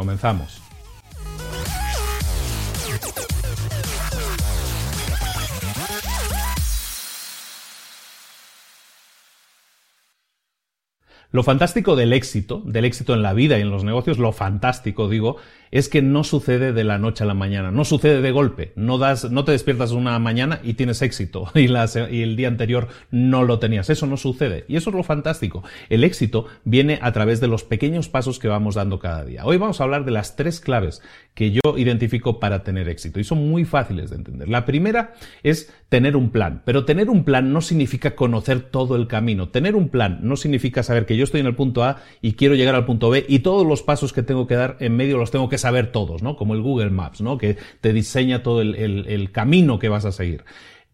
Comenzamos. Lo fantástico del éxito, del éxito en la vida y en los negocios, lo fantástico, digo, es que no sucede de la noche a la mañana, no sucede de golpe, no das, no te despiertas una mañana y tienes éxito y, el día anterior no lo tenías, eso no sucede y eso es lo fantástico. El éxito viene a través de los pequeños pasos que vamos dando cada día. Hoy vamos a hablar de las tres claves que yo identifico para tener éxito y son muy fáciles de entender. La primera es tener un plan, pero tener un plan no significa conocer todo el camino. Tener un plan no significa saber que yo estoy en el punto A y quiero llegar al punto B y todos los pasos que tengo que dar en medio los tengo que saber todos, ¿no? Como el Google Maps, ¿no? Que te diseña todo el, el camino que vas a seguir.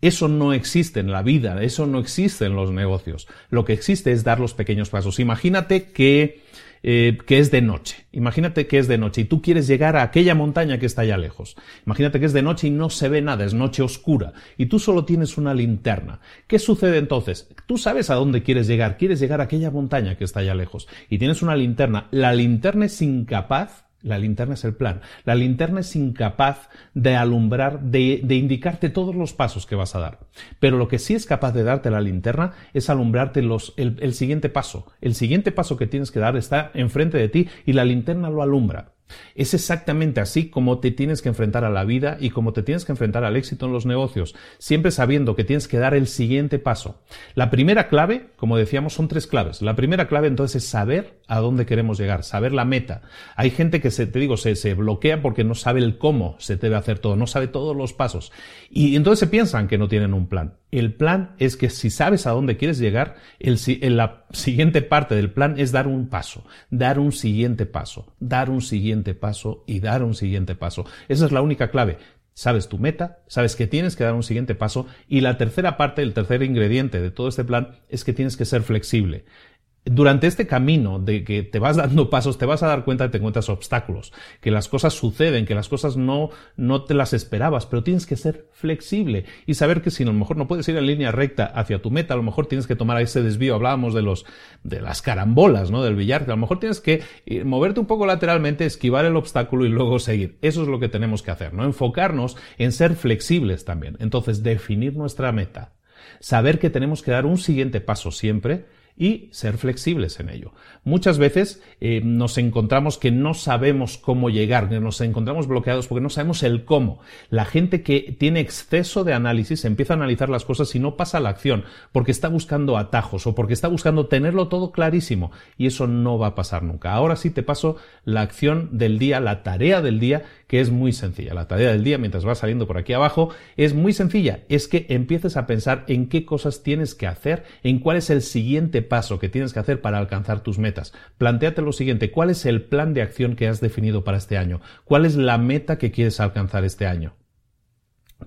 Eso no existe en la vida, eso no existe en los negocios. Lo que existe es dar los pequeños pasos. Imagínate que eh, que es de noche. Imagínate que es de noche y tú quieres llegar a aquella montaña que está allá lejos. Imagínate que es de noche y no se ve nada, es noche oscura y tú solo tienes una linterna. ¿Qué sucede entonces? Tú sabes a dónde quieres llegar, quieres llegar a aquella montaña que está allá lejos y tienes una linterna. La linterna es incapaz la linterna es el plan. La linterna es incapaz de alumbrar, de, indicarte todos los pasos que vas a dar. Pero lo que sí es capaz de darte la linterna es alumbrarte los, el, el siguiente paso. El siguiente paso que tienes que dar está enfrente de ti y la linterna lo alumbra. Es exactamente así como te tienes que enfrentar a la vida y como te tienes que enfrentar al éxito en los negocios, siempre sabiendo que tienes que dar el siguiente paso. La primera clave, como decíamos, son tres claves. La primera clave entonces es saber a dónde queremos llegar, saber la meta. Hay gente que se, te digo, se, se bloquea porque no sabe el cómo se debe hacer todo, no sabe todos los pasos. Y entonces se piensan que no tienen un plan. El plan es que si sabes a dónde quieres llegar, el, la siguiente parte del plan es dar un paso, dar un siguiente paso, dar un siguiente paso y dar un siguiente paso. Esa es la única clave. Sabes tu meta, sabes que tienes que dar un siguiente paso y la tercera parte, el tercer ingrediente de todo este plan es que tienes que ser flexible durante este camino de que te vas dando pasos, te vas a dar cuenta que te encuentras obstáculos, que las cosas suceden, que las cosas no, no te las esperabas, pero tienes que ser flexible y saber que si a lo mejor no puedes ir en línea recta hacia tu meta, a lo mejor tienes que tomar ese desvío. Hablábamos de los, de las carambolas, ¿no? Del billar, a lo mejor tienes que eh, moverte un poco lateralmente, esquivar el obstáculo y luego seguir. Eso es lo que tenemos que hacer, ¿no? Enfocarnos en ser flexibles también. Entonces, definir nuestra meta. Saber que tenemos que dar un siguiente paso siempre y ser flexibles en ello. Muchas veces eh, nos encontramos que no sabemos cómo llegar, que nos encontramos bloqueados porque no sabemos el cómo. La gente que tiene exceso de análisis empieza a analizar las cosas y no pasa a la acción porque está buscando atajos o porque está buscando tenerlo todo clarísimo y eso no va a pasar nunca. Ahora sí te paso la acción del día, la tarea del día que es muy sencilla. La tarea del día mientras vas saliendo por aquí abajo es muy sencilla. Es que empieces a pensar en qué cosas tienes que hacer, en cuál es el siguiente paso que tienes que hacer para alcanzar tus metas. Plantéate lo siguiente, ¿cuál es el plan de acción que has definido para este año? ¿Cuál es la meta que quieres alcanzar este año?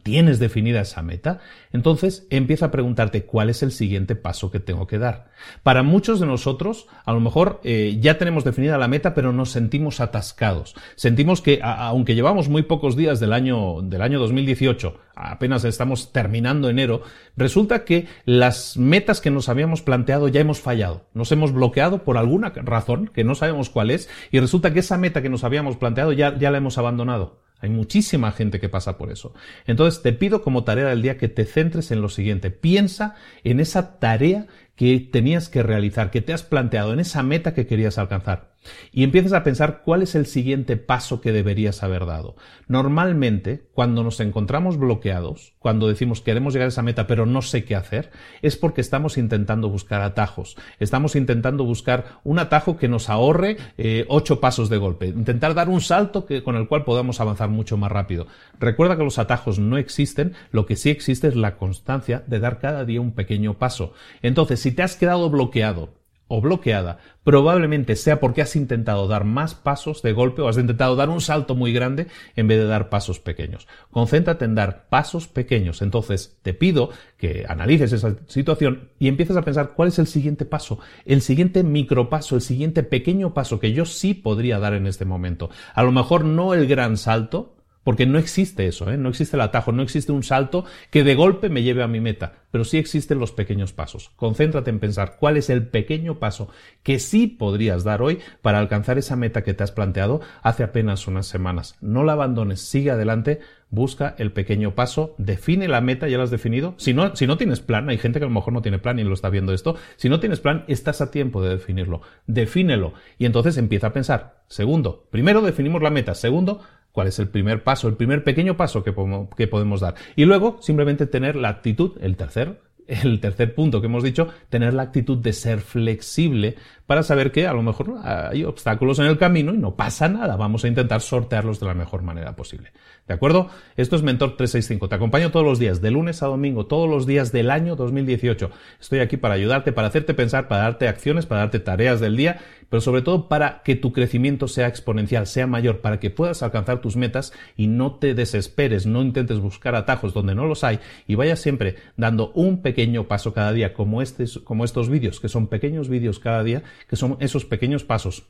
Tienes definida esa meta, entonces empieza a preguntarte cuál es el siguiente paso que tengo que dar. Para muchos de nosotros, a lo mejor eh, ya tenemos definida la meta, pero nos sentimos atascados. Sentimos que, aunque llevamos muy pocos días del año, del año 2018, apenas estamos terminando enero, resulta que las metas que nos habíamos planteado ya hemos fallado. Nos hemos bloqueado por alguna razón que no sabemos cuál es, y resulta que esa meta que nos habíamos planteado ya, ya la hemos abandonado. Hay muchísima gente que pasa por eso. Entonces te pido como tarea del día que te centres en lo siguiente. Piensa en esa tarea que tenías que realizar, que te has planteado, en esa meta que querías alcanzar. Y empiezas a pensar cuál es el siguiente paso que deberías haber dado. Normalmente, cuando nos encontramos bloqueados, cuando decimos queremos llegar a esa meta pero no sé qué hacer, es porque estamos intentando buscar atajos. Estamos intentando buscar un atajo que nos ahorre eh, ocho pasos de golpe. Intentar dar un salto que, con el cual podamos avanzar mucho más rápido. Recuerda que los atajos no existen, lo que sí existe es la constancia de dar cada día un pequeño paso. Entonces, si te has quedado bloqueado o bloqueada, probablemente sea porque has intentado dar más pasos de golpe o has intentado dar un salto muy grande en vez de dar pasos pequeños. Concéntrate en dar pasos pequeños. Entonces, te pido que analices esa situación y empieces a pensar cuál es el siguiente paso, el siguiente micropaso, el siguiente pequeño paso que yo sí podría dar en este momento. A lo mejor no el gran salto, porque no existe eso, ¿eh? no existe el atajo, no existe un salto que de golpe me lleve a mi meta, pero sí existen los pequeños pasos. Concéntrate en pensar cuál es el pequeño paso que sí podrías dar hoy para alcanzar esa meta que te has planteado hace apenas unas semanas. No la abandones, sigue adelante, busca el pequeño paso, define la meta, ya la has definido. Si no, si no tienes plan, hay gente que a lo mejor no tiene plan y lo está viendo esto, si no tienes plan, estás a tiempo de definirlo. Defínelo y entonces empieza a pensar. Segundo, primero definimos la meta. Segundo, cuál es el primer paso, el primer pequeño paso que podemos, dar. Y luego simplemente tener la actitud, el tercer, el tercer punto que hemos dicho, tener la actitud de ser flexible para saber que a lo mejor hay obstáculos en el camino y no pasa nada. Vamos a intentar sortearlos de la mejor manera posible. ¿De acuerdo? Esto es Mentor 365. Te acompaño todos los días, de lunes a domingo, todos los días del año 2018. Estoy aquí para ayudarte, para hacerte pensar, para darte acciones, para darte tareas del día, pero sobre todo para que tu crecimiento sea exponencial, sea mayor, para que puedas alcanzar tus metas y no te desesperes, no intentes buscar atajos donde no los hay y vayas siempre dando un pequeño paso cada día, como, este, como estos vídeos, que son pequeños vídeos cada día que son esos pequeños pasos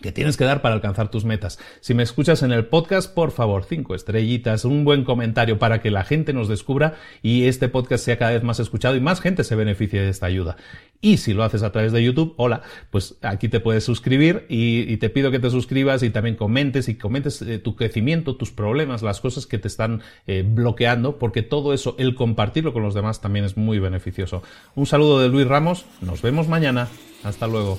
que tienes que dar para alcanzar tus metas. Si me escuchas en el podcast, por favor, cinco estrellitas, un buen comentario para que la gente nos descubra y este podcast sea cada vez más escuchado y más gente se beneficie de esta ayuda. Y si lo haces a través de YouTube, hola, pues aquí te puedes suscribir y, te pido que te suscribas y también comentes y comentes eh, tu crecimiento, tus problemas, las cosas que te están eh, bloqueando, porque todo eso, el compartirlo con los demás también es muy beneficioso. Un saludo de Luis Ramos, nos vemos mañana. Hasta luego.